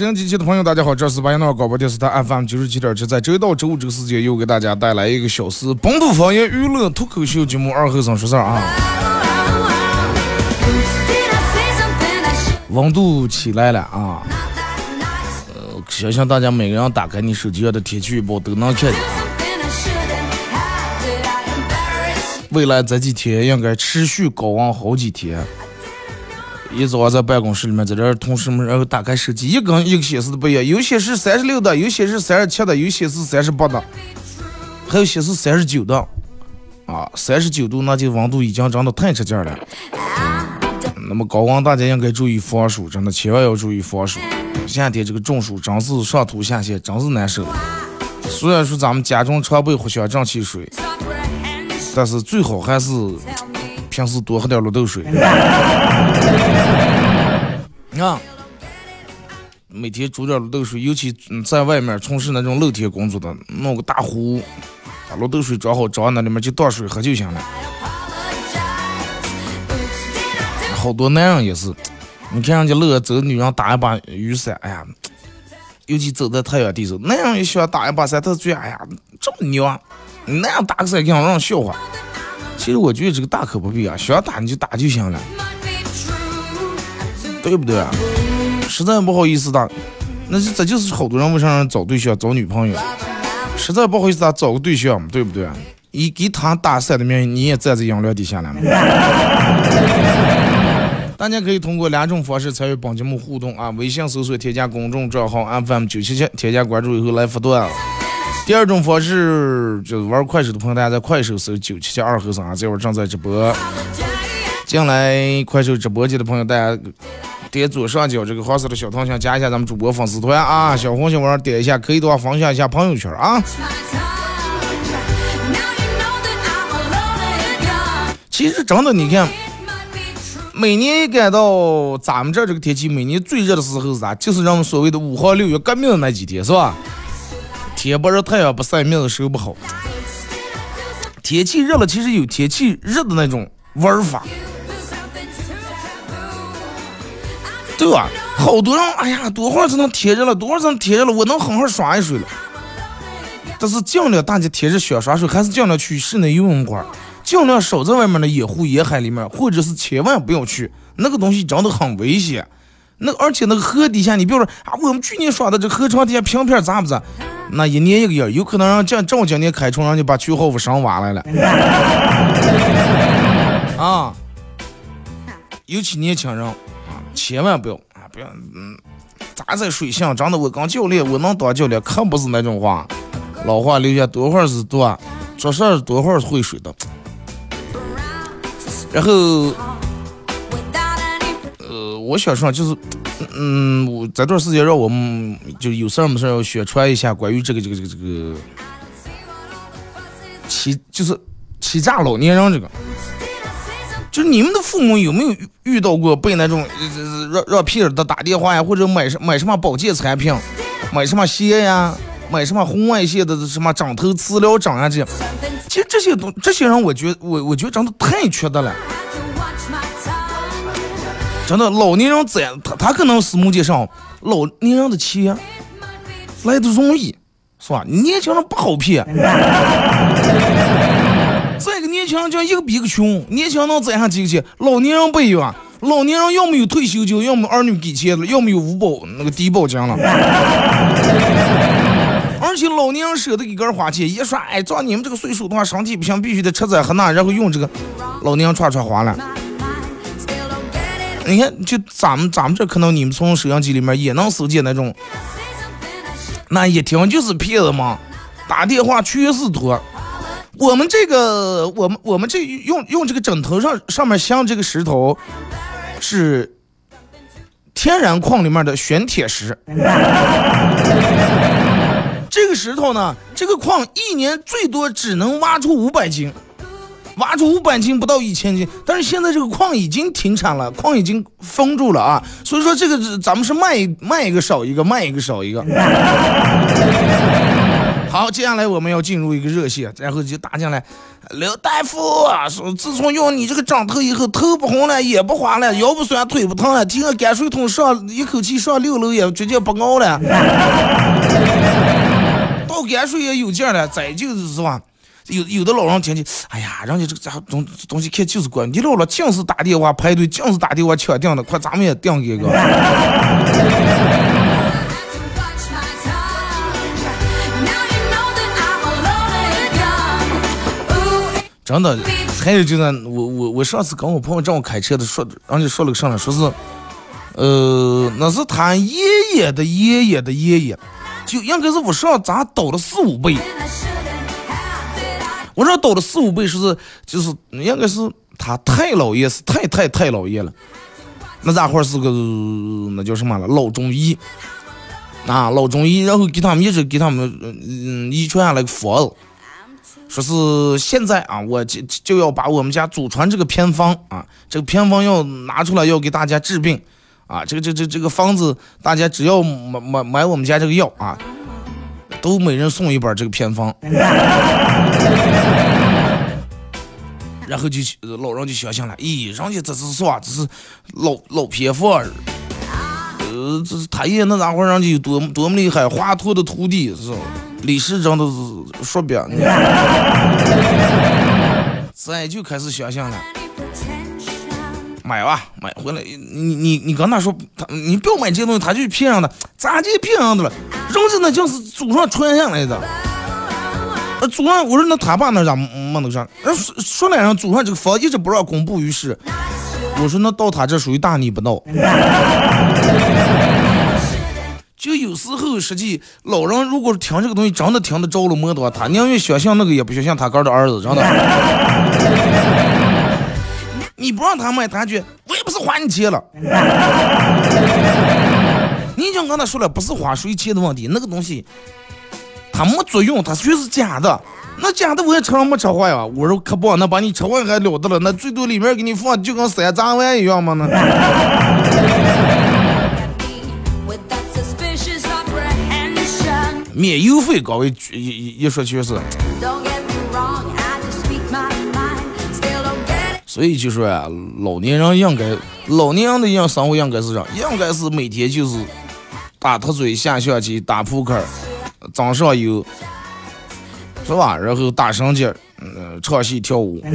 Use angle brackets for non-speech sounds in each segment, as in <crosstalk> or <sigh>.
Pretense. 好了，摄像机前的朋友，大家好，这是巴彦淖尔广播电视台 FM 九十七点七，在周一到周五这个时间又给大家带来一个小时本土方言娱乐脱口秀节目《二后生说事儿》啊。温度起来了啊，呃相信大家每个人打开你手机上的天气预报都能看见，未来这几天应该持续高温好几天。一早上在办公室里面，在这儿同事们然后打开手机，一根一个显示的不一样，有显示三十六的，有显示三十七的，有显示三十八的，还有显示三十九的。啊，三十九度，那就温度已经真的太吃劲儿了。那么高温大家应该注意防暑，真的千万要注意防暑。夏天这个中暑真是上吐下泻，真是难受。虽然说咱们家中常备藿香正气水，但是最好还是平时多喝点绿豆水。<laughs> 啊，每天煮点绿豆水，尤其嗯在外面从事那种露天工作的，弄个大壶，把绿豆水装好，装那里面就倒水喝就行了。好多男人也是，你看人家乐走，女人打一把雨伞，哎呀，尤其走在太阳地时候，男人也喜欢打一把伞，他觉得哎呀这么牛啊，你那样打个伞，让人笑话。其实我觉得这个大可不必啊，想打你就打就行了，对不对啊？实在不好意思打，那是这就是好多人为啥找对象找女朋友，实在不好意思打找个对象，对不对？以给他打伞的名义，你也站在阳亮底下了嘛。<laughs> 大家可以通过两种方式参与本节目互动啊，微信搜索添加公众账号 FM 九七七，添加关注以后来发段。第二种方式就是玩快手的朋友，大家在快手搜九七七二和尚啊，这会儿正在直播。进来快手直播间的朋友，大家点左上角这个黄色的小头像，加一下咱们主播粉丝团啊，小红心往上点一下，可以的话分享一下朋友圈啊。其实真的，你看，每年一赶到咱们这儿这个天气，每年最热的时候是啥？就是人们所谓的五号六月革命的那几天，是吧？天不热，太阳不晒，面子收不好。天气热了，其实有天气热的那种玩法，对吧？好多人，哎呀，多会儿才能天热了，多会儿才能天热了，我能好好耍一水了。但是尽量大家天热想耍水，还是尽量去室内游泳馆，尽量少在外面的野湖野海里面，或者是千万不要去，那个东西真的很危险。那而且那个河底下，你比如说啊，我们去年耍的这河床底下平片咋不咋？那一年一个样，有可能让这正经年开春，让你把区号给上挖来了。<laughs> 啊，尤其年轻人啊，千万不要啊，不要嗯，砸在水性，真的，我刚教练，我能当教练，可不是那种话。老话留下多会儿是多，做事多会儿是会水的。然后，我想说就是，嗯，我这段时间让我们就有事儿没事儿要宣传一下关于这个这个这个这个欺，就是欺诈老年人这个。就是你们的父母有没有遇到过被那种呃让让骗子打电话呀，或者买什买什么保健产品，买什么鞋呀，买什么红外线的什么枕头、磁疗枕啊这些？其实这些东这些人，我觉得我我觉得真的太缺德了。真的，老年人这样，他他可能是目前上老年人的钱来的容易，是吧？年轻人不好骗。<laughs> 再一个年轻人就一个比一个穷，年轻人能攒下几个钱，老年人不一样，老年人要么有退休金，要么儿女给钱了，要么有五保那个低保金了。<laughs> 而且老年人舍得给个人花钱，一说哎，照你们这个岁数的话，身体不行，必须得吃这喝那，然后用这个，老年人串串花了。你看，就咱们咱们这可能你们从摄像机里面也能搜见那种，那一听就是骗子嘛，打电话全是托。我们这个，我们我们这用用这个枕头上上面镶这个石头，是天然矿里面的玄铁石。这个石头呢，这个矿一年最多只能挖出五百斤，挖出五百斤不到一千斤。但是现在这个矿已经停产了，矿已经封住了啊。所以说这个咱们是卖卖一个少一个，卖一个少一个。<laughs> 好，接下来我们要进入一个热线，然后就打进来，刘大夫说，自从用你这个枕头以后，头不红了，眼不花了，腰不酸，腿不疼了，提个泔水桶上一口气上六楼也直接不熬了，倒泔水也有劲了，再就是是吧？有有的老人听见，哎呀，人家这个家东东西看就是贵，你老了净是打电话排队，净是打电话抢订的，快咱们也订一个。真的，还有就是我我我上次跟我朋友正好开车的说，人家说了个啥呢？说是，呃，那是他爷爷的爷爷的爷爷，就应该是我上咱倒了四五倍。我这倒了四五倍，说是就是应该是他太姥爷是太太太姥爷了，那家伙是个那叫什么了？老中医，啊老中医，然后给他们一直给他们嗯遗传下来个佛子。说是现在啊，我就就要把我们家祖传这个偏方啊，这个偏方要拿出来，要给大家治病啊。这个这这这个方子，大家只要买买买我们家这个药啊，都每人送一本这个偏方。<laughs> 然后就老人就相信了，咦，人家这是啥？这是老老偏方，呃，这是他爷那家伙，人家有多多么厉害，华佗的徒弟是吧？李时珍都是说别，<laughs> 再就开始相信了，买吧，买回来，你你你跟他说，他你不要买这些东西，他就骗人的，咋就骗人的了？人家那就是祖上传下来的，呃，祖上我说那他爸那咋没那个啥？说说来人祖上这个房一直不让公布于世，我说那到他这属于大逆不道。<laughs> 就有时候，实际老人如果听这个东西真的听得着了魔的话，他宁愿相信那个，也不相信他哥的儿子，真的。你不让他买，他去我也不是花你钱了。<laughs> 你已经跟他说了，不是花谁钱的问题，那个东西它没作用，它全是假的。那假的我也吃了没吃坏呀？我说可不，那把你吃坏还了得了？那最多里面给你放就跟山楂丸一样嘛那。免邮费高，一一一说确实。所以就说呀，老年人应该，老年人的样生活应该是啥？应该是每天就是打特嘴、下象棋、打扑克，早上有是吧？然后打绳结，嗯，唱戏跳舞。<laughs>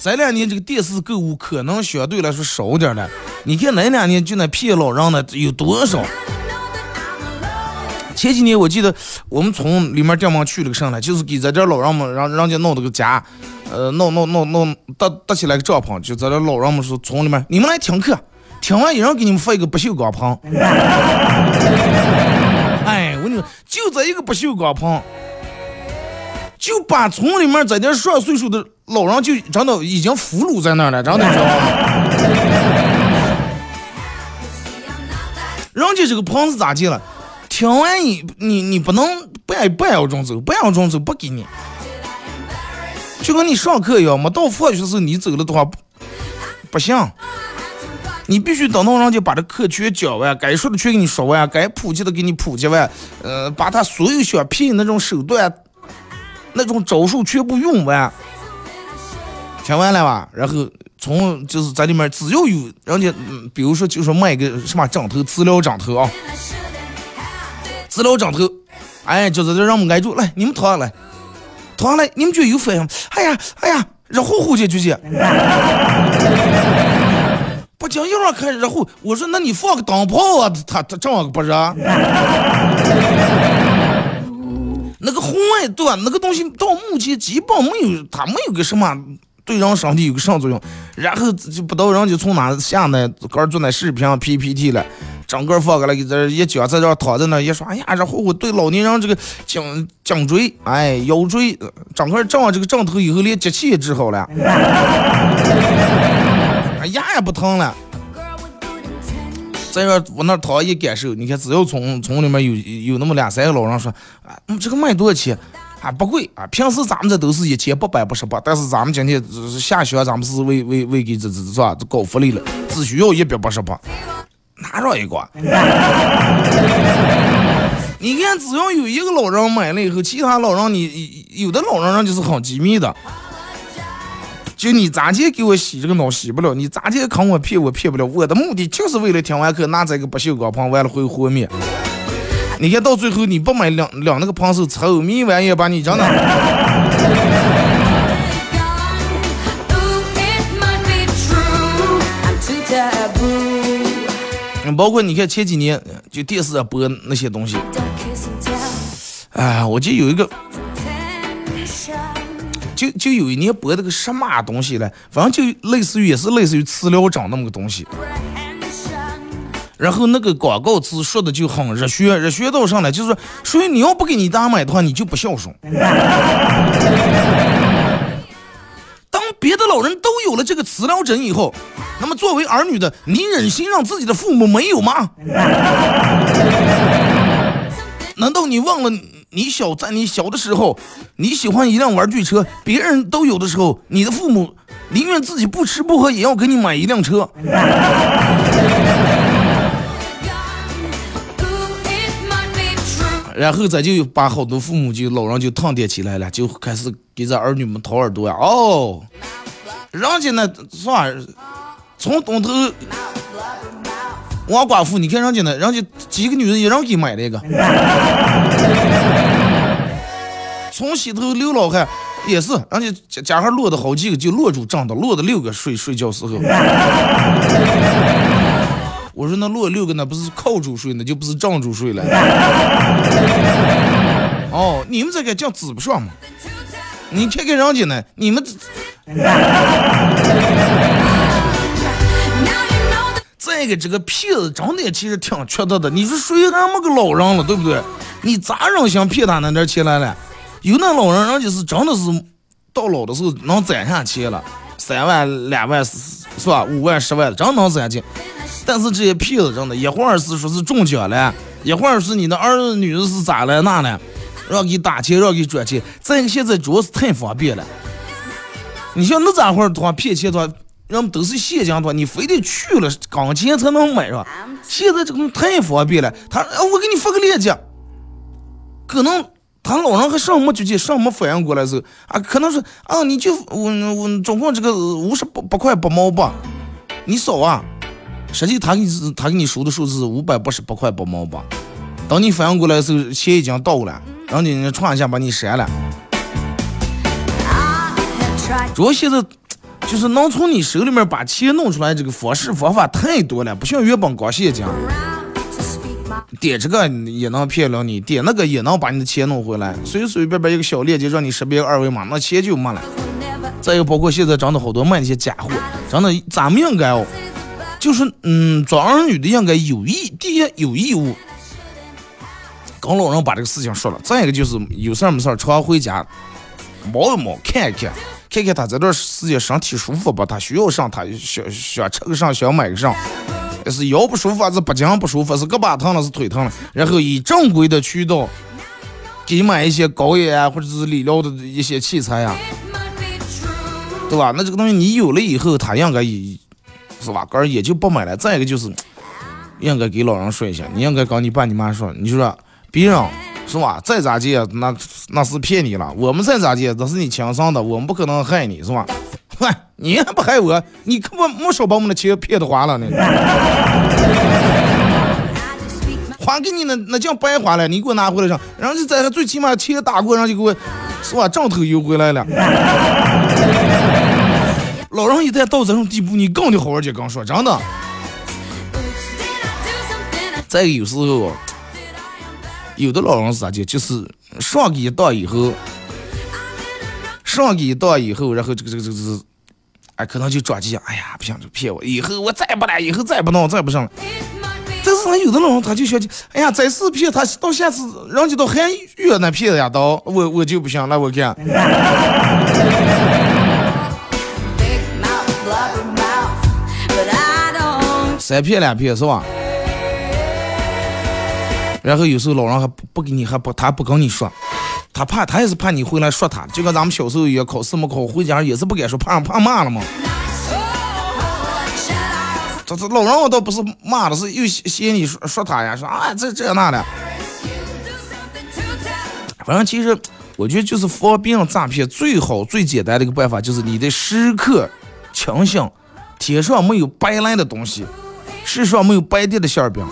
这两年这个电视购物可能相对来说少点了。你看那两年就那骗老人的有多少？前几年我记得我们从里面店门去了个啥呢？就是给咱这老人们让人家弄了个家，呃，弄弄弄弄搭搭起来个帐篷，就在这老人们说村里面你们来听课，听完一人给你们发一个不锈钢棚。哎，我跟你说，就这一个不锈钢棚，就把村里面在这上岁数的老人就真的已经俘虏在那儿了，真的知道吗？人家这个棚子咋建了？听完你你你不能半半秒钟走，半秒钟走不给你，就跟你上课一样，没到放学时候你走了的话不行，你必须等到人家把这课全讲完，该说的全给你说完，该普及的给你普及完，呃，把他所有想骗那种手段、那种招数全部用完，听完了吧？然后从就是在里面只要有人家，比如说就说卖个什么枕头、资料枕头啊。资料枕头，哎，就在这让我们挨住，来，你们躺下来，躺下来，你们觉得有反应？哎呀，哎呀，热乎乎的，就姐，不经一会儿开热乎，我说那你放个灯泡啊，它它这样不热？那个红外对吧？那个东西到目前基本没有，它没有个什么对人身体有个啥作用。然后就不到人就从哪下来，刚做那视频 PPT 了，整个放过来给这一脚，在这躺在那一说，哎呀，热乎乎对老年人这个颈颈椎、哎腰椎，整个正这个正头以后连节气也治好了，哎牙也不疼了。Girl with good intentions. 在这我那躺一感受，你看只要从从里面有有那么两三个老人说，啊，这个卖多少钱？啊，不贵啊，平时咱们这都是一千八百八十八，但是咱们今天下雪，咱们是为为为给这这？这搞福利了，只需要一百八十八，拿上一个。<laughs> 你看，只要有一个老人买了以后，其他老人你有的老人人就是很机密的，就你咋地给我洗这个脑洗不了，你咋地坑我骗我骗不了，我的目的就是为了听完课拿这个不锈钢盆完了会和面。你看到最后你不买两两那个盆手臭米玩意儿把你真的，包括你看前几年就电视上播那些东西，哎，我记得有一个就就有一年播那个什么东西了，反正就类似于也是类似于磁疗掌那么个东西。然后那个广告词说的就很热血，热血到上来就是说，所以你要不给你大买的话，你就不孝顺。当别的老人都有了这个磁疗枕以后，那么作为儿女的，你忍心让自己的父母没有吗？<laughs> 难道你忘了你小在你小的时候，你喜欢一辆玩具车，别人都有的时候，你的父母宁愿自己不吃不喝也要给你买一辆车. <laughs> 然后咱就把好多父母就老人就烫点起来了，就开始给咱儿女们掏耳朵呀。哦，人家那是吧？从东头王寡妇，你看人家那，人家几个女人一人给买了一个。<laughs> 从西头刘老汉也是，人家家家还落的好几个，就落住账的，落的六个睡睡觉时候。<laughs> 我说那落六个那不是靠住睡，那就不是站住睡了。<laughs> 哦，你们这个叫指不上嘛？你看看人家呢，你们这个这个骗子真的其实挺缺德的。你说谁还没个老人了，对不对？你咋忍心骗他那点钱来了？有那老人，人家是真的是到老的时候能攒下钱了，三万、两万是是吧？五万、十万的，真能攒进。但是这些骗子真的，一会儿是说是中奖了，一会儿是你的儿子女是咋了那了，让给打钱，让给转钱。再现在主要是太方便了。你像那咋会儿的话，骗钱的话，人们都是现金的话，你非得去了钢钱才能买是吧？现在这个太方便了，他啊我给你发个链接，可能他老人还上没去接，上没反应过来的时候啊，可能是啊你就我我总共这个五十八八块八毛八，你扫啊，实际他给你他给你输的数字是五百八十八块八毛八，等你反应过来的时候，钱已经到了，然后你歘一下把你删了。主要现在就是能从你手里面把钱弄出来，这个方式方法太多了，不像原本光现金，点这个也能骗了你，点那个也能把你的钱弄回来，随随便便一个小链接让你识别二维码，那钱就没了。再有包括现在真的好多卖那些假货，真的咱们应该哦，就是嗯，做儿女的应该有义，第一有义务。跟老人把这个事情说了，再一个就是有事儿没事儿常回家摸一摸，看一看，看看他这段时间身体舒服不？他需要上，他想想吃个上，想买个上。是腰不舒服，还是脖颈不舒服，是胳膊疼了，是腿疼了，然后以正规的渠道给买一些膏药啊，或者是理疗的一些器材呀、对吧？那这个东西你有了以后，他应该也是吧？个儿也就不买了。再一个就是，应该给老人说一下，你应该跟你爸你妈说，你就说别人是吧？再咋借，那那是骗你了。我们再咋借，那是你亲生的，我们不可能害你，是吧？嗨，你还不害我？你可不没少把我们的钱骗的花了呢。<laughs> 还给你那那叫白花了，你给我拿回来上，然后就在这最起码钱打过，然后就给我是吧？账头邮回来了。<laughs> 老人一旦到这种地步，你更得好好去跟说，真的。再有时候，有的老人是咋的，就是上个一当以后，上个一当以后，然后这个这个这个这个，哎，可能就着急，哎呀，不行，就骗我，以后我再不来，以后再不弄，再不上了。但是呢有的老人他就想起，哎呀，再是骗他，到下次人家都还越南骗呀，到我我就不行了，我干。三骗两骗是吧？然后有时候老人还不不给你，还不他不跟你说，他怕他也是怕你回来说他，就跟咱们小时候一样，考试没考回家也是不敢说，怕怕骂了嘛。这这老人我倒不是骂的，是又嫌你说说他呀，说啊这这那的。反正其实我觉得就是防别人诈骗最好最简单的一个办法，就是你得时刻清醒，天上没有白来的东西，世上没有白掉的馅饼。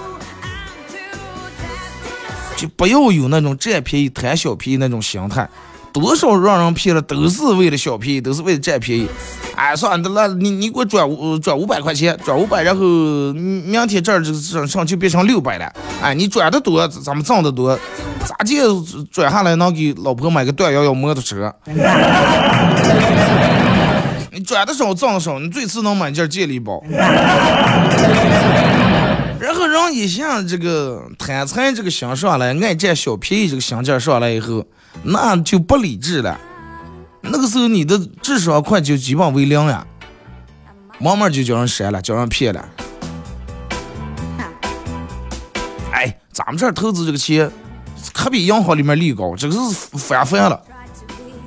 就不要有那种占便宜贪小便宜那种心态，多少让人骗了都是为了小便宜，都是为了占便宜。哎，算了，那你你给我转五转五百块钱，转五百，然后明天这儿这上上就变成六百了。哎，你转的多，咱们挣的多，咋借转下来能给老婆买个段幺幺摩托车？<laughs> 你转的少挣的少，你最次能买件健力宝。然后人一下这个贪财这个心上来，爱占小便宜这个心劲上来以后，那就不理智了。那个时候你的智商快就基本为零呀，慢慢就叫人删了，叫人骗了。哎，咱们这儿投资这个钱可比银行里面利高，这个是翻番了。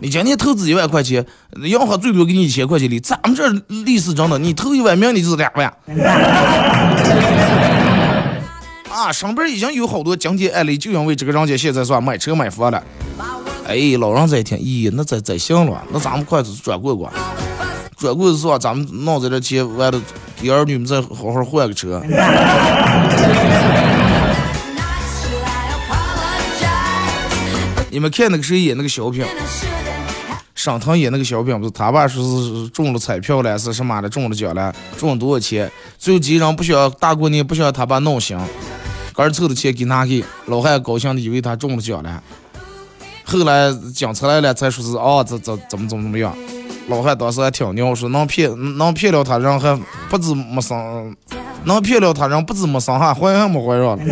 你今天投资一万块钱，银行最多给你一千块钱利，咱们这利是真的，你投一万，明你就是两万。啊，上边已经有好多经典案例，就因为这个人家现在算买车买房了。哎，老人在听，咦，那再再行了，那咱们快转过过，转过是吧？咱们弄在这钱，完了给儿女们再好好换个车。你们看那个谁演那个小品，沈腾演那个小品，不是他爸说是中了彩票了，是什么的中了奖了，中了多少钱？最后几人不想大过年不想他爸闹心，儿凑的钱给拿给老汉高兴的以为他中了奖了，后来警察来了才说是啊，怎怎怎么怎么怎么样？老汉当时还挺牛，说能骗能骗了他人还不止没生，能骗了他人不止没生还怀还没怀上了。<laughs>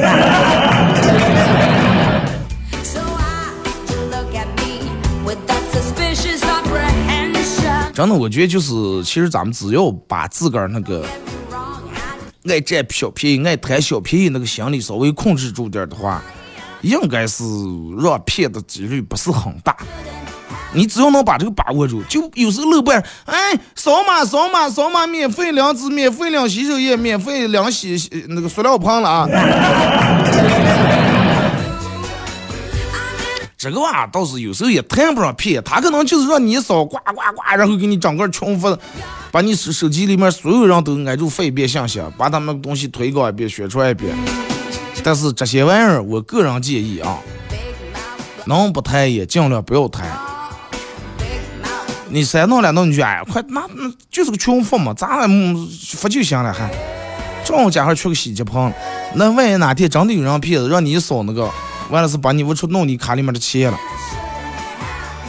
真的，我觉得就是，其实咱们只要把自个儿那个爱占小便宜、爱贪小便宜那个心理稍微控制住点的话，应该是让骗的几率不是很大。你只要能把这个把握住，就有时候漏半，哎，扫码扫码扫码，免费两支，免费两洗手液，免费两洗那个塑料盆了啊。这个啊倒是有时候也谈不上骗，他可能就是让你扫，呱呱呱，然后给你整个群发，把你手手机里面所有人都挨住发一遍信息，把他们东西推广一遍，宣传一遍。但是这些玩意儿，我个人建议啊，能不谈也尽量不要谈。你三弄两弄你就哎，快那那就是个群发嘛，咱发就行了还。正好家伙缺个洗洁盆，那万一哪天真的有人骗子，让你扫那个。完了是把你我出弄你卡里面的钱了，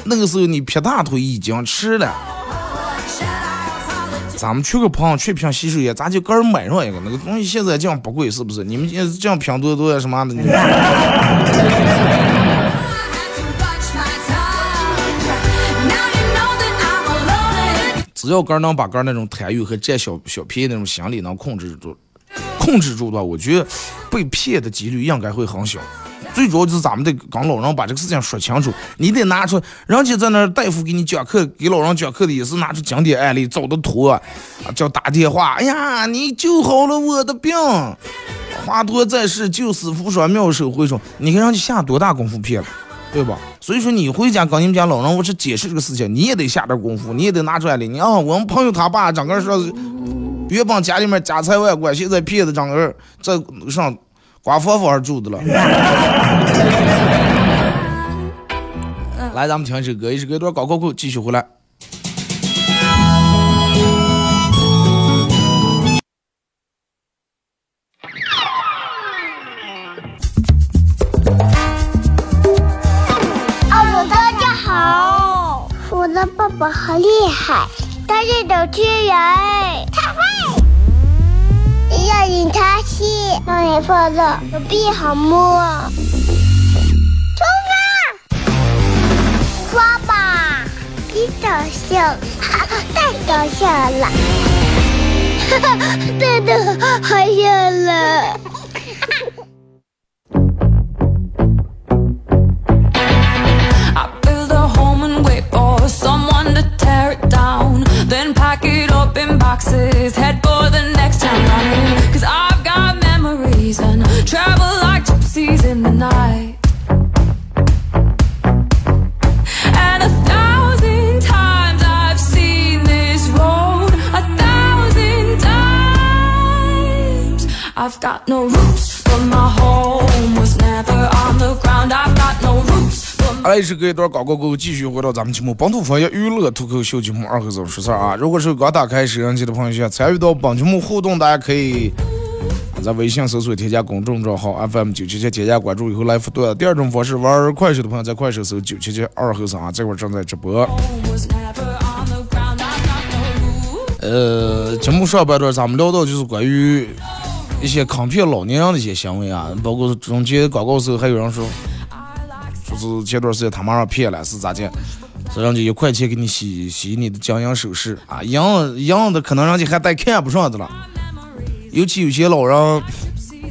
那个时候你撇大腿已经迟了。咱们去个棚，去瓶洗手液，咱就个人买上一个。那个东西现在这样不贵，是不是？你们这样拼多多呀什么的。你只要个能把个那种贪欲和占小小便宜那种心理能控制住，控制住的话，我觉得被骗的几率应该会很小。最主要就是咱们得跟老人把这个事情说清楚，你得拿出人家在那大夫给你讲课，给老人讲课的也是拿出经典案例找的图啊，叫打电话，哎呀，你救好了我的病，华佗在世救死扶伤妙手回春，你看人家下多大功夫骗了，对吧？所以说你回家跟你们家老人我去解释这个事情，你也得下点功夫，你也得拿出案例。你啊，我们朋友他爸整个说，原本家里面家财万贯，现在骗子整个在上。寡妇夫儿住的了。<laughs> 来，咱们听一首歌，一首歌多高高高，继续回来。好，爸爸好厉害，他是主持人，他会，要领他。去，让你放乐，手臂好摸。出发，刷吧，别搞笑，太搞笑了，哈哈，真的好笑了。I build a home and wait for someone to tear it down. Then pack it up in boxes, head for the next town running. Cause I've got memories and travel like gypsies in the night. And a thousand times I've seen this road, a thousand times. I've got no roots, but my home was never on the ground. I've got no roots, but 来是隔一段广告过后，继续回到咱们节目《本土方言娱乐脱口秀节目二和总说事儿》啊。如果是刚打开摄像机的朋友，想参与到本节目互动，大家可以 在微信搜索添加公众账号 FM 九七七，添加关注以后来互动。第二种方式，玩快手的朋友在快手搜九七七二和尚啊，这会儿正在直播。呃，节目上半段咱们聊到就是关于一些坑骗老年人的一些行为啊，包括中间广告时候还有人说，说是前段时间他妈让骗了，是咋的？是人家一块钱给你洗洗你的金银首饰啊，银银的可能人家还带看不上的了。尤其有些老人，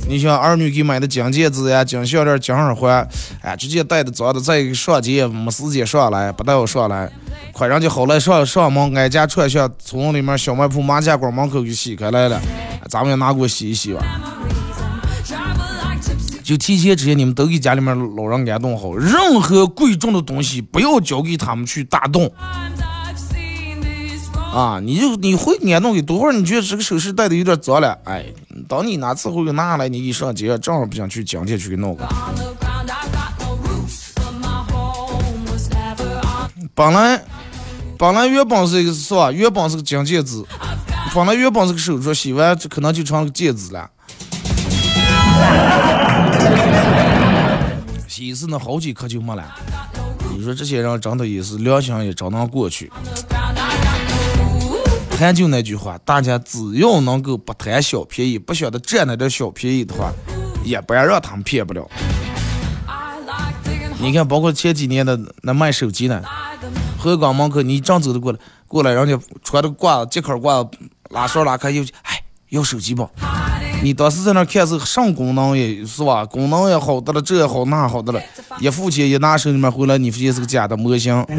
你像儿女给买的金戒指呀、金项链、金耳环，哎，直接戴的脏的，再一上街没时间上来，不带我上来，快人家好来上上门挨家串巷，从里面小卖铺麻将馆门口给洗开来了，咱们也拿过洗一洗吧。就提前之前你们都给家里面老人安顿好，任何贵重的东西不要交给他们去打洞啊！你就你会安顿给多会儿，你觉得这个首饰戴的有点脏了，哎，等你哪次会给拿来，你一上街正好不想去今天去给弄个。本来本来原本是一个是吧？原本是个金戒指，本来原本是个手镯，洗完这可能就成了戒指了。洗一次那好几颗就没了。你说这些人真的也是良心也真能过去。还就那句话，大家只要能够不贪小便宜，不晓得占那点小便宜的话，也不要让他们骗不了。你看，包括前几年的那卖手机呢，河港门口，你正走的过来，过来，人家穿着褂子，接口挂，拉栓拉开，又哎，要手机不？你当时在那看是上功能也是吧？功能也好的了，这也好那好的了，一付钱一拿手里面回来，你发现是个假的模型。<laughs>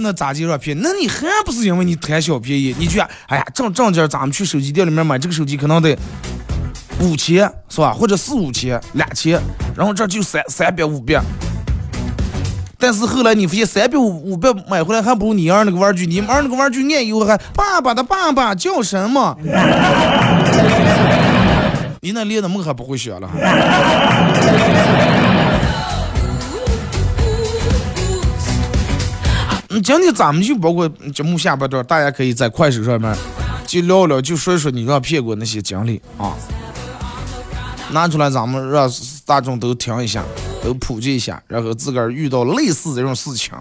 那咋就让骗？那你还不是因为你贪小便宜？你去，哎呀，正正经咱们去手机店里面买这个手机，可能得五千是吧？或者四五千、两千，然后这就三三百五百。但是后来你发现三百五五百买回来还不如你儿那个玩具，你儿那个玩具按以后还爸爸的爸爸叫什么？<laughs> 你那连的梦还不会学了。今天咱们就包括节目下半段，大家可以在快手上面就聊聊，就说一说你让骗过那些经历啊，拿出来咱们让大众都听一下，都普及一下，然后自个儿遇到类似这种事情，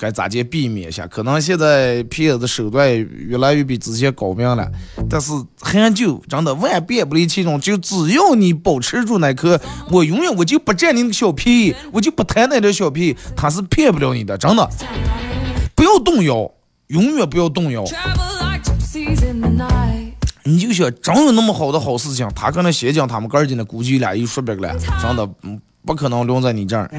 该咋地避免一下。可能现在骗子手段越来越比之前高明了，但是很久真的万变不离其宗，就只要你保持住那颗，我永远我就不占你那小便宜，我就不贪那点小便宜，他是骗不了你的，真的，不要动摇，永远不要动摇。你就想真有那么好的好事情，他可能先讲他们哥儿几呢，估计俩又说别个了，真的不可能留在你这儿。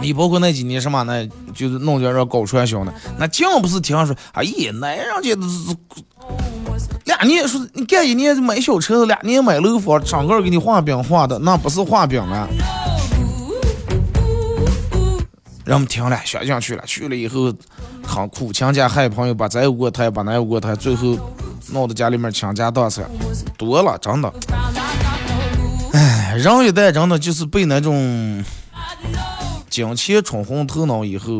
你包括那几年什么呢，就是弄点让搞传销呢，那净不是听说，哎呀，那人家都是俩年说你干一年买小车子，俩年买楼房，整个给你画饼画的，那不是画饼了。人们听了，选进去了，去了以后，很苦亲家害朋友，把这个过台，把那个过台，最后闹得家里面倾家荡产，多了，真的。唉，人一代真的就是被那种金钱冲昏头脑以后，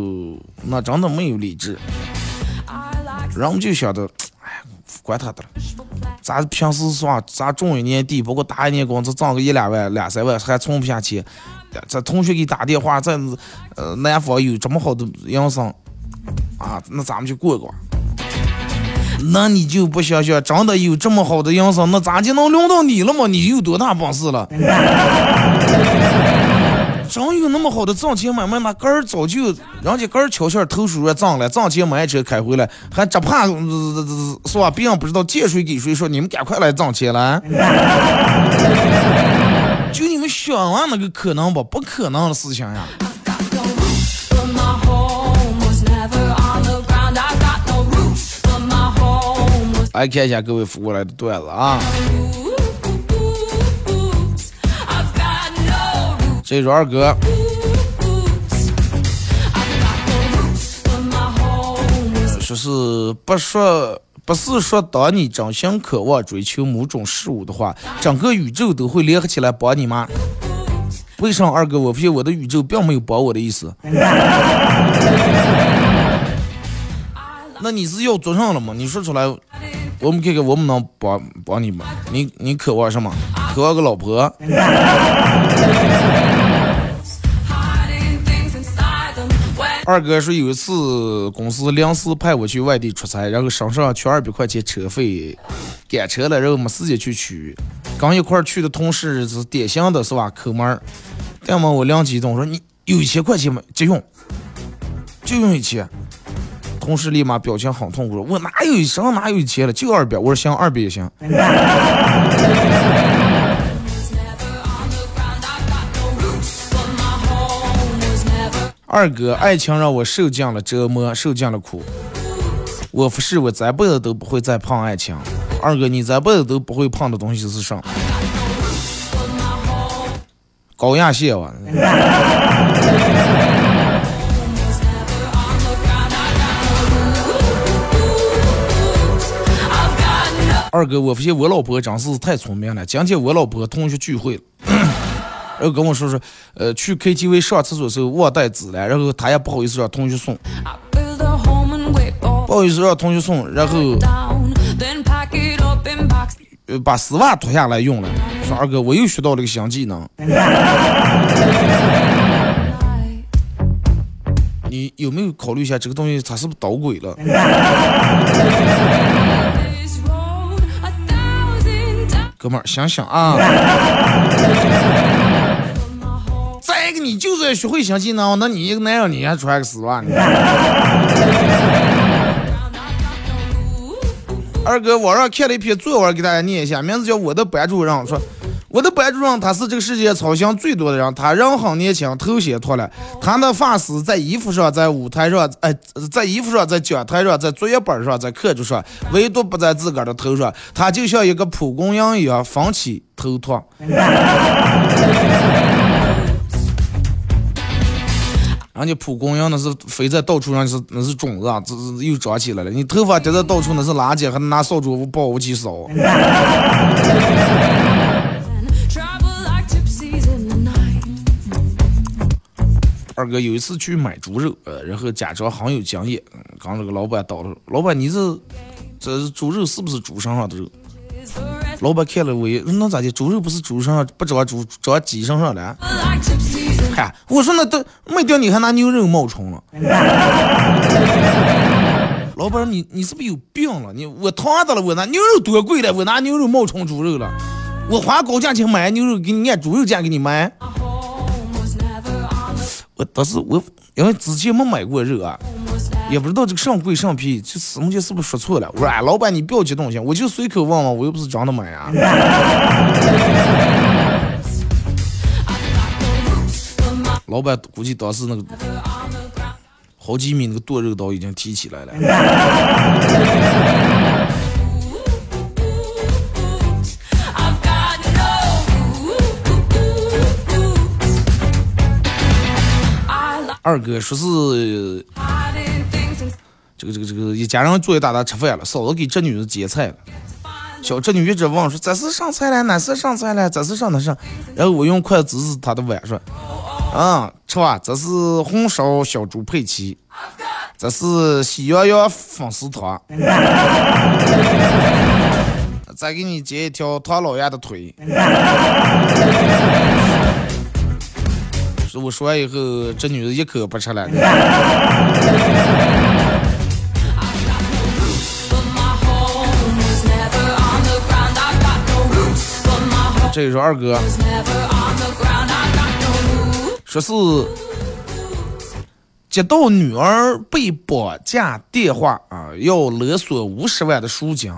那真的没有理智。人们就想着，哎，管他的了，咱平时说，咱种一年地，包括打一年工资挣个一两万、两三万，还存不下钱。这同学给打电话，在呃南方有这么好的营生啊，那咱们去过过。那你就不想想，真的有这么好的营生，那咋就能轮到你了吗？你有多大本事了？<laughs> 真有那么好的挣钱买卖？那哥儿早就人家哥儿悄悄偷书了挣了，挣钱买车开回来，还只怕是吧？别人不知道借谁给谁说，你们赶快来挣钱来。就你们想啊，那个可能不？不可能的事情呀。来看一下各位发过来的段子啊。这是二哥，说是不说不是说当你真心渴望追求某种事物的话，整个宇宙都会联合起来帮你吗？为啥二哥？我发现我的宇宙并没有帮我的意思。那你是要做上了吗？你说出来，我们看看我们能帮帮你吗？你你渴望什么？渴望个老婆？二哥说有一次公司临时派我去外地出差，然后身上缺二百块钱车费，赶车了，然后没时间去取。刚一块去的同事是典型的是吧？抠门儿。但嘛我灵机一动说你有一千块钱吗？急用，就用一千。同事立马表情很痛苦说：“我哪有一上哪有一千了？就二百。”我说行，二百也行。二哥，爱情让我受尽了折磨，受尽了苦。我发誓，我这辈子都不会再碰爱情。二哥，你这辈子都不会碰的东西是啥？高压线吧。二哥，我发现我老婆真是太聪明了。今天我老婆同学聚会了。然后跟我说说，呃，去 KTV 上厕所的时候忘带纸了，然后他也不好意思让同学送，不好意思让同学送，然后呃把丝袜脱下来用了。说二哥，我又学到了个新技能。<laughs> 你有没有考虑一下这个东西它是不是捣鬼了？<laughs> 哥们儿，想想啊。那个，你就是要学会相信呢，那你一个男人，你还穿个丝袜呢？<laughs> 二哥，网上看了一篇作文，给大家念一下，名字叫《我的班主任》。说，我的班主任他是这个世界操心最多的人，他人很年轻，头先脱了，他的发丝在衣服上，在舞台上，哎，在衣服上，在讲台上，在作业本上，在课桌上，唯独不在自个儿的头上。他就像一个蒲公英一样，风起头秃。人家蒲公英那是飞在到处上是那是种子啊，这是又长起来了。你头发掉在到处那是垃圾，还拿扫帚把屋去扫。<laughs> 二哥有一次去买猪肉，呃，然后假装很有经验，刚这个老板到了，老板你这这是猪肉是不是猪身上的肉？老板看了我一，那咋的？猪肉不是猪身上不长猪长鸡身上的？嗨，我说那都没掉，你还拿牛肉冒充了？<laughs> 老板，你你是不是有病了？你我烫的了，我拿牛肉多贵了，我拿牛肉冒充猪肉了？我花高价钱买牛肉，给你按猪肉价给你卖？我当时我因为之前没买过肉啊，也不知道这个上贵上便宜，这师母姐是不是说错了？我说哎，老板你不要激动行，我就随口问问，我又不是真的买啊。<laughs> 老板估计当时那个好几米那个剁肉刀已经提起来了。二哥说是这个这个这个一家人坐一大大吃饭了，嫂子给侄女儿夹菜了。小侄女一直问说：“这是上菜了？哪是上菜了？这是上哪上？”然后我用筷子指指她的碗说：“嗯，吃吧，这是红烧小猪佩奇，这是喜羊羊粉丝汤，<laughs> 再给你截一条唐老鸭的腿。我说完以后，这女的一口不吃了。这个说二哥，说是接到女儿被绑架电话啊，要勒索五十万的赎金。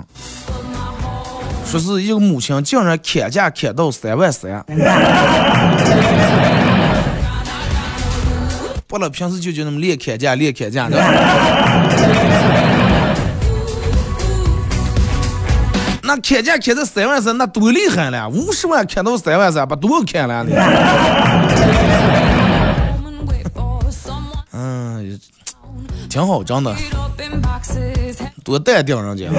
说是一个母亲竟然砍价砍到三万三。不了，平时就就那么练砍价，练砍价的。那砍价砍到三万三，那多厉害了！五十万砍到三万三，把多砍了呢。挺好，真的，多淡定人家。<laughs>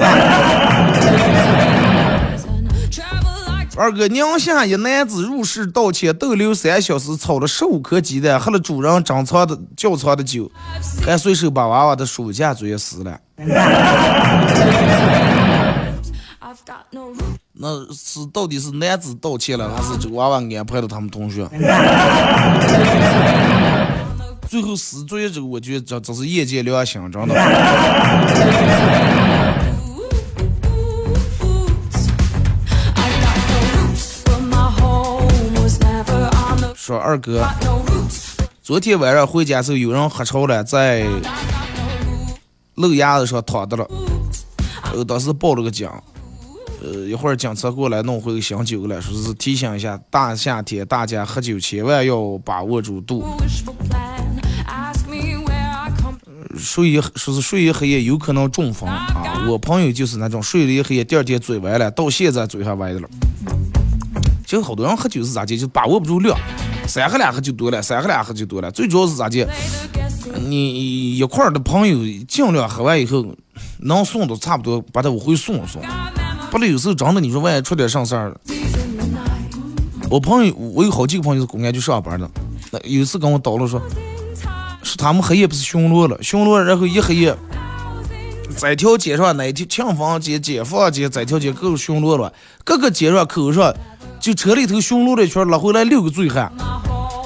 二哥，宁夏一男子入室盗窃，逗留三小时，炒了十五颗鸡蛋，喝了主人珍藏的窖藏的酒，还随手把娃娃的书架子也撕了。那是到底是男子盗窃了，还是这娃娃安排了他们同学？最后撕作业这个，我觉得这这是业界良心，真的。说二哥，昨天晚上回家时候有人喝潮了，在路牙子上躺着了，呃，当时报了个警，呃，一会儿警车过来弄回个醒酒了，说是提醒一下大夏天大家喝酒千万要把握住度。睡一说是睡一黑夜有可能中风啊，我朋友就是那种睡了一黑夜，第二天嘴歪了，到现在嘴还歪着了。其实好多人喝酒是咋的，就把握不住量。三喝两喝就多了，三喝两喝就多了。最主要是咋的？你一块的朋友尽量喝完以后，能送都差不多，把他往回送送。不然有时候真的，你说万一出点啥事儿，我朋友，我有好几个朋友是公安局上班的。那有一次跟我叨唠说，他们黑夜不是巡逻了，巡逻然后一黑夜，在条街上哪条庆丰街、解放街，在条街各个巡逻了，各个街上口上，就车里头巡逻了一圈，拉回来六个醉汉。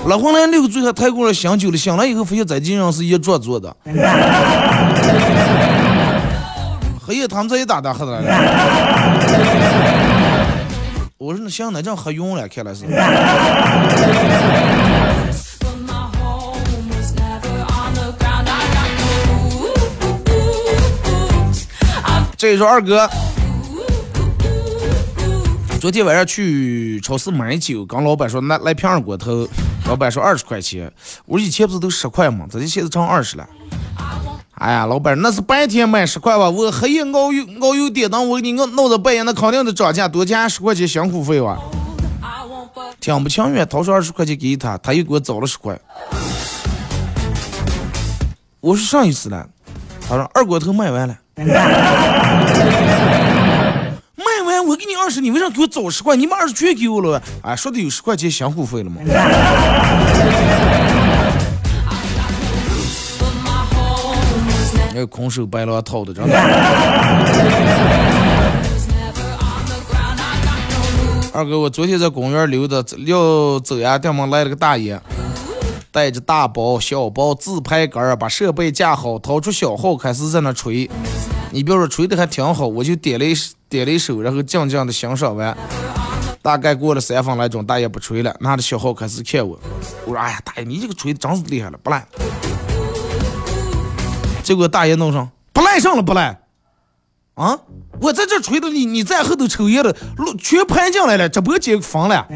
拉回来六个醉汉抬过来醒酒了，醒来以后发现在地上是一桌坐的。黑夜他们这一打打喝的了。我说那行，那这样喝晕了，看来是。这说二哥。昨天晚上去超市买酒，跟老板说来来瓶二锅头，老板说二十块钱。我以前不是都十块吗？咋就现在成二十了？哎呀，老板那是白天卖十块吧？我黑夜熬油熬油点灯，我给你弄到半夜，那肯定得涨价，多加十块钱辛苦费哇。听不情愿，掏出二十块钱给他，他又给我找了十块。我说上一次了，他说二锅头卖完了。<laughs> 卖完我给你二十，你为啥给我找十块？你把二十全给我了？哎，说的有十块钱相互费了吗？那个空手白狼套的，真的。二哥，我昨天在公园溜达，要走呀，店门来了个大爷，带着大包小包自拍杆，把设备架好，掏出小号开始在那吹。你别说吹的还挺好，我就点了一点了一首，然后静静的欣赏完。大概过了三分来钟，大爷不吹了，拿着小号开始看我。我说：“哎呀，大爷，你这个吹的真是厉害了，不赖。”结果大爷弄上不赖上了，不赖。啊！我在这吹的，你你在后头抽烟的，全拍进来了，直播间封了，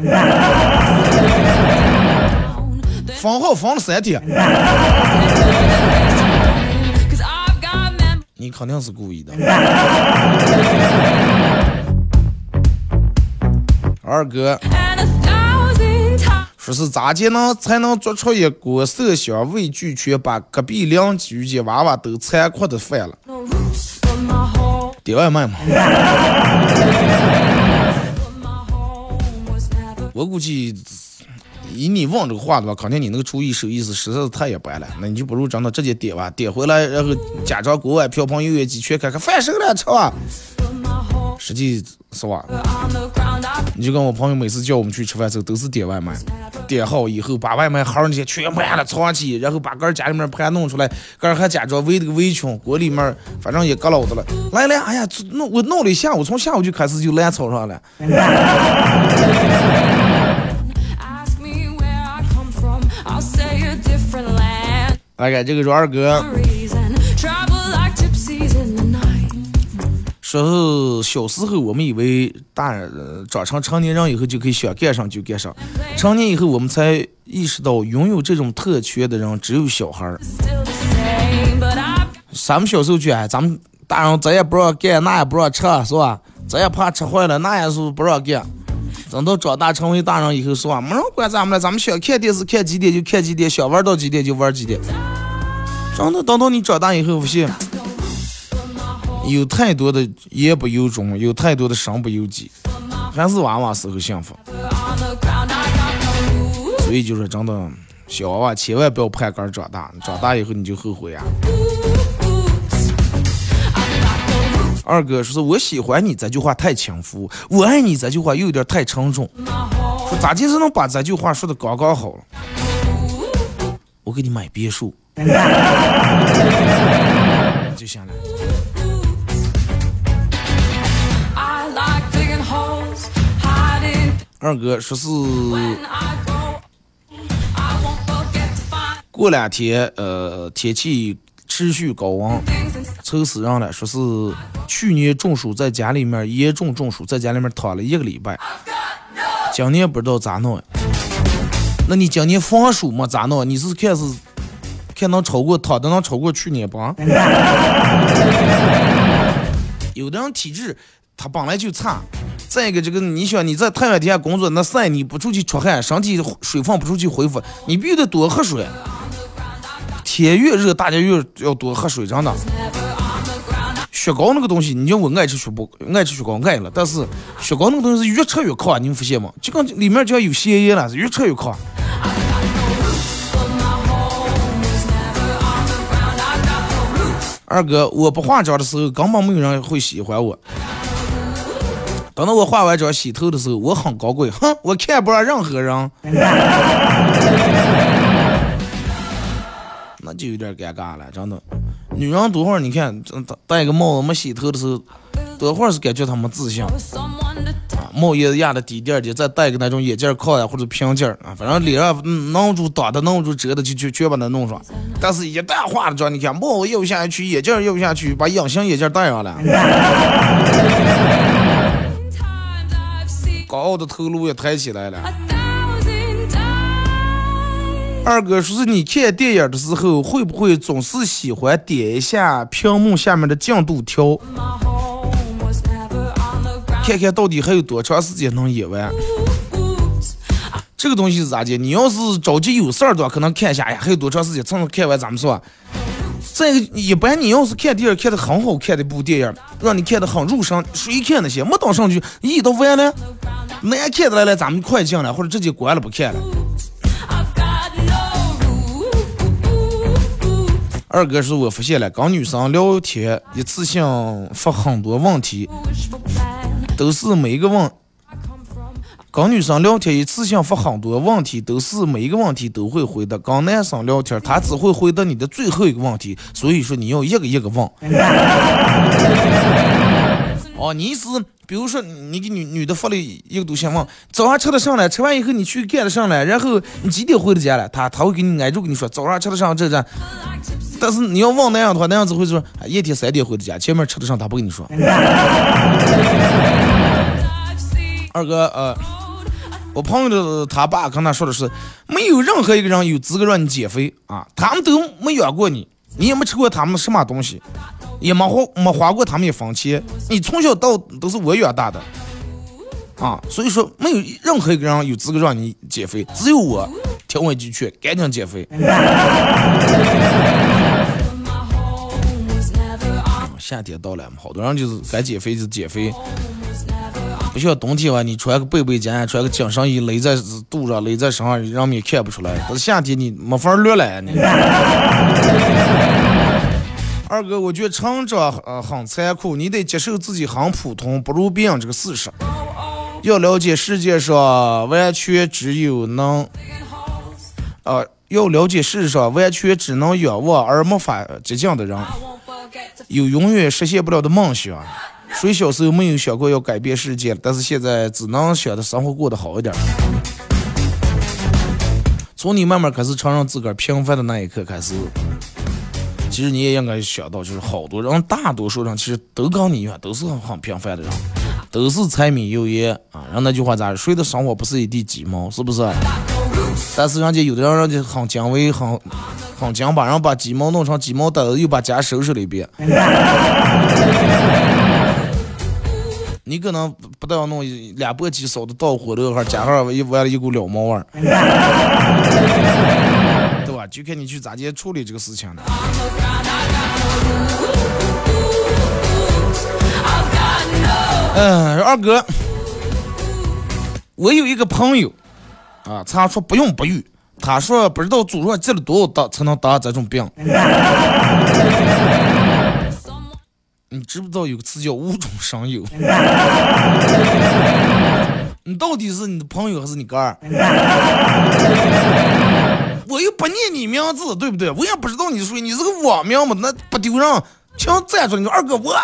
封号封了三天。你肯定是故意的，<laughs> 二哥，说是咋才能才能做出一锅色香味俱全，把隔壁邻居家娃娃都残酷的饭了？点外卖嘛？我估计。以你问这个话的话，肯定你那个厨艺手艺是实在是太一般了。那你就不如真的直接点吧，点回来然后假装锅碗瓢盆油烟机全开开，饭熟了吃啊。实际是吧？你就跟我朋友每次叫我们去吃饭时候都是点外卖，点好以后把外卖盒那些全盘了藏起，然后把个人家里面盘弄出来，个人还假装围了个围裙，锅里面反正也搁老的了。来来，哎呀，弄我弄了一下午，从下午就开始就烂草上了。来看这个说二哥说是小时候我们以为大人长成成年人以后就可以想干上就干上，成年以后我们才意识到拥有这种特权的人只有小孩儿。咱们小时候觉得，哎，咱们大人咱也不让干，那也不让吃，是吧？咱也怕吃坏了，那也是不让干。等到长大成为大人以后，是吧？没人管咱们了，咱们想看电视看几点就看几点，想玩到几点就玩几点。真的，等到你长大以后，发现有太多的言不由衷，有太多的身不由己，还是娃娃时候幸福。所以就是真的，小娃娃千万不要盼杆长大，长大以后你就后悔啊。二哥说是我喜欢你这句话太轻浮，我爱你这句话又有点太沉重。说咋就是能把这句话说的刚刚好了？我给你买别墅，就行了。二哥说是过两天，呃，天气持续高温，愁死人了。说是去年中暑在家里面严重中暑，在家里面躺了一个礼拜。今年不知道咋弄。那你今年防暑嘛咋弄？你是看是看能超过躺的能超过去年不？有的人体质他本来就差，再一个这个你想你在太阳底下工作，那晒你不出去出汗，身体水分不出去恢复，你必须得多喝水。天越热，大家越要多喝水，真的。雪糕那个东西，你叫我爱吃雪糕，爱吃雪糕爱了，但是雪糕那个东西是越吃越抗，你们发现吗？就跟里面只要有咸盐了，是越吃越抗。二哥，我不化妆的时候，根本没有人会喜欢我。等到我化完妆洗头的时候，我很高贵，哼，我看不上任何人。那就有点尴尬了，真的。女人多会儿，你看戴戴个帽子，没洗头的时候，多会儿是感觉她没自信。啊帽檐压的低点儿的，再戴个那种眼镜框呀或者平镜儿啊，反正脸上弄住挡的、弄住遮的，就就全把它弄上。但是，一旦化了妆，你看帽子又下去，眼镜又下去，把隐形眼镜戴上了，高傲的头颅也抬起来了。二哥说是你看电影的时候，会不会总是喜欢点一下屏幕下面的进度条，看看到底还有多长时间能演完？这个东西是咋的？你要是着急有事儿的话，可能看一下，哎呀，还有多长时间才能看完？咱们说。再一个，一般你要是看电影看的很好看的一部电影，让你看的很入神，谁看那些没当上去，一都完了，难看的来了，咱们快进了，或者直接关了不看了。二哥是我发现了，跟女生聊天一次性发很多问题，都是每一个问.跟女生聊天一次性发很多问题，都是每一个问题都会回答。跟男生聊天，他只会回答你的最后一个问题，所以说你要一个一个问。<laughs> 哦，你意思，比如说你给女女的发了一个东西问，早上吃的上来，吃完以后你去干的上来，然后你几点回的家了？他他会给你挨住跟你说早上吃的上这这。但是你要问那样的话，那样子会说，啊，一天三点回的家，前面吃的上他不跟你说。二哥，呃，我朋友的他爸跟他说的是，没有任何一个人有资格让你减肥啊，他们都没养过你，你也没吃过他们什么东西，也没花没花过他们一分钱，你从小到都是我养大的，啊，所以说没有任何一个人有资格让你减肥，只有我听我一句劝，赶紧减肥。<laughs> 夏天到了嘛，好多人就是该减肥就减肥，不像冬天啊，你穿个背背肩，穿个紧身衣勒在肚上，勒在身上，人们也看不出来。但是夏天你没法儿略了你。二哥，我觉得成长呃很残酷，你得接受自己很普通，不如别人这个事实。要了解世界上完全只有能，呃，要了解世上完全只能仰望而没法接近的人，有永远实现不了的梦想。谁小时候没有想过要改变世界，但是现在只能想着生活过得好一点。从你慢慢开始承认自个儿平凡的那一刻开始。其实你也应该想到，就是好多人，大多数人其实都跟你一样，都是很很平凡的人，都是柴米油盐啊。然后那句话咋说？谁的生活不是一地鸡毛？是不是？但是人家有的人，人家很讲为很很讲把，然后把鸡毛弄成鸡毛掸子，又把家收拾了一遍。你可能不但要弄两簸箕扫的到火头上，加上一完了一股料毛味儿。就看你去咋接处理这个事情了。嗯，二哥，我有一个朋友啊，他说不孕不育，他说不知道祖上积了多少大才能得这种病。你知不知道有个词叫无中生有？你到底是你的朋友还是你哥儿？我又不念你名字，对不对？我也不知道你是谁，你是个网名嘛？那不丢人，请站出来，你说二哥我。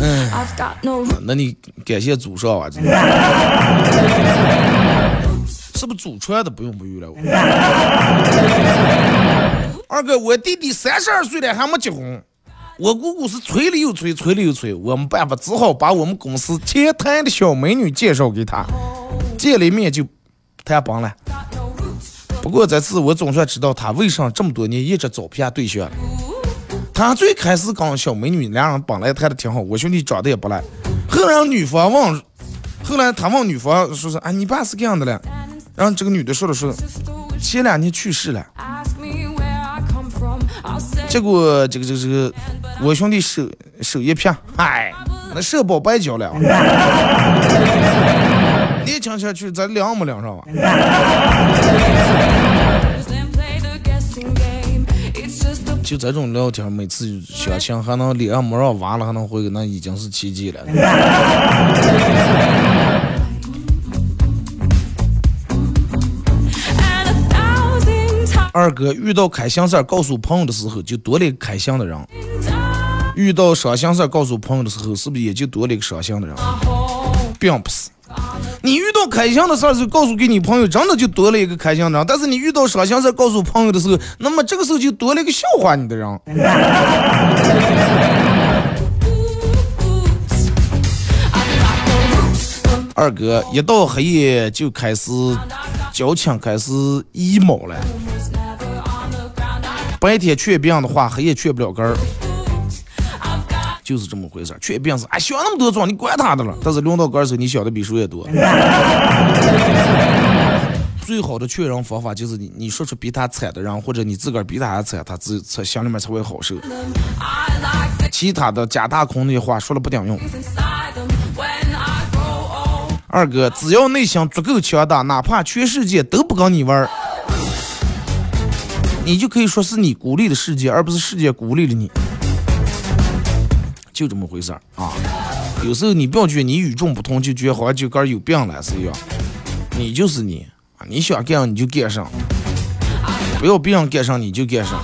嗯，那你感谢祖上啊，是不是祖传的？不用不用了。<laughs> 二哥，我弟弟三十二岁了，还没结婚。我姑姑是催了又催，催了又催，我们办法，只好把我们公司前台的小美女介绍给他，见了一面就谈崩了。不过这次我总算知道他为啥这么多年一直找不下对象了。他最开始跟小美女两人本来谈的挺好，我兄弟长得也不赖。后来女方问，后来他问女方说是啊，你爸是这样的了。然后这个女的说了说，前两年去世了。结果这个这个这个，我兄弟手手一撇，哎，那社保白交了。<laughs> 你听下去，咱凉没凉上吧？<laughs> 就这种聊天，每次相亲还能脸上没让娃了，还能回，那已经是奇迹了。二哥遇到开心事儿告诉朋友的时候，就多了一个开心的人；遇到伤心事儿告诉朋友的时候，是不是也就多了一个伤心的人？并不是。你遇到开心的事儿时候告诉给你朋友，真的就多了一个开心的人；但是你遇到伤心事儿告诉朋友的时候，那么这个时候就多了一个笑话你的人。<laughs> 二哥一到黑夜就开始交情开始 emo 了。白天劝别人的话，黑夜劝不了根儿，就是这么回事儿。劝别人是，哎，想那么多装，你管他的了。但是轮到根儿的时候，你想的比谁也多。<laughs> 最好的劝人方法就是你，你说出比他惨的人，或者你自个儿比他还惨，他自才心里面才会好受。其他的假大空那些话说了不顶用。二哥，只要内心足够强大，哪怕全世界都不跟你玩儿。你就可以说是你孤立的世界，而不是世界孤立了你，就这么回事儿啊！有时候你不要觉得你与众不同，就觉得好像就跟有病了是一样。你就是你！你想干你就干上，不要别人干上你就干上。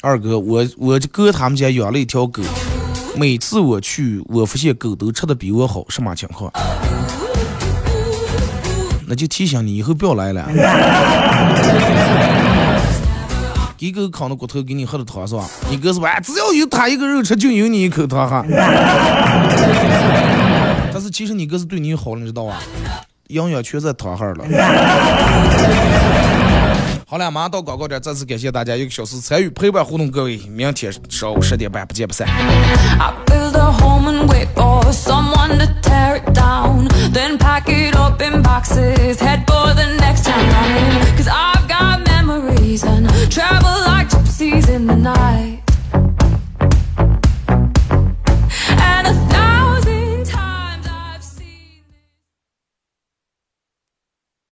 二哥，我我哥他们家养了一条狗，每次我去，我发现狗都吃的比我好，什么情况？那就提醒你以后不要来了。给狗扛的骨头，给你喝的汤是吧？你哥是吧？只要有他一个肉吃，就有你一口汤哈。但是其实你哥是对你好了，你知道吧？营养全在汤哈了。好了马上到广告点再次感谢大家一个小时参与陪伴互动各位明天上午十点半不见不散。Travel like gypsies in the night.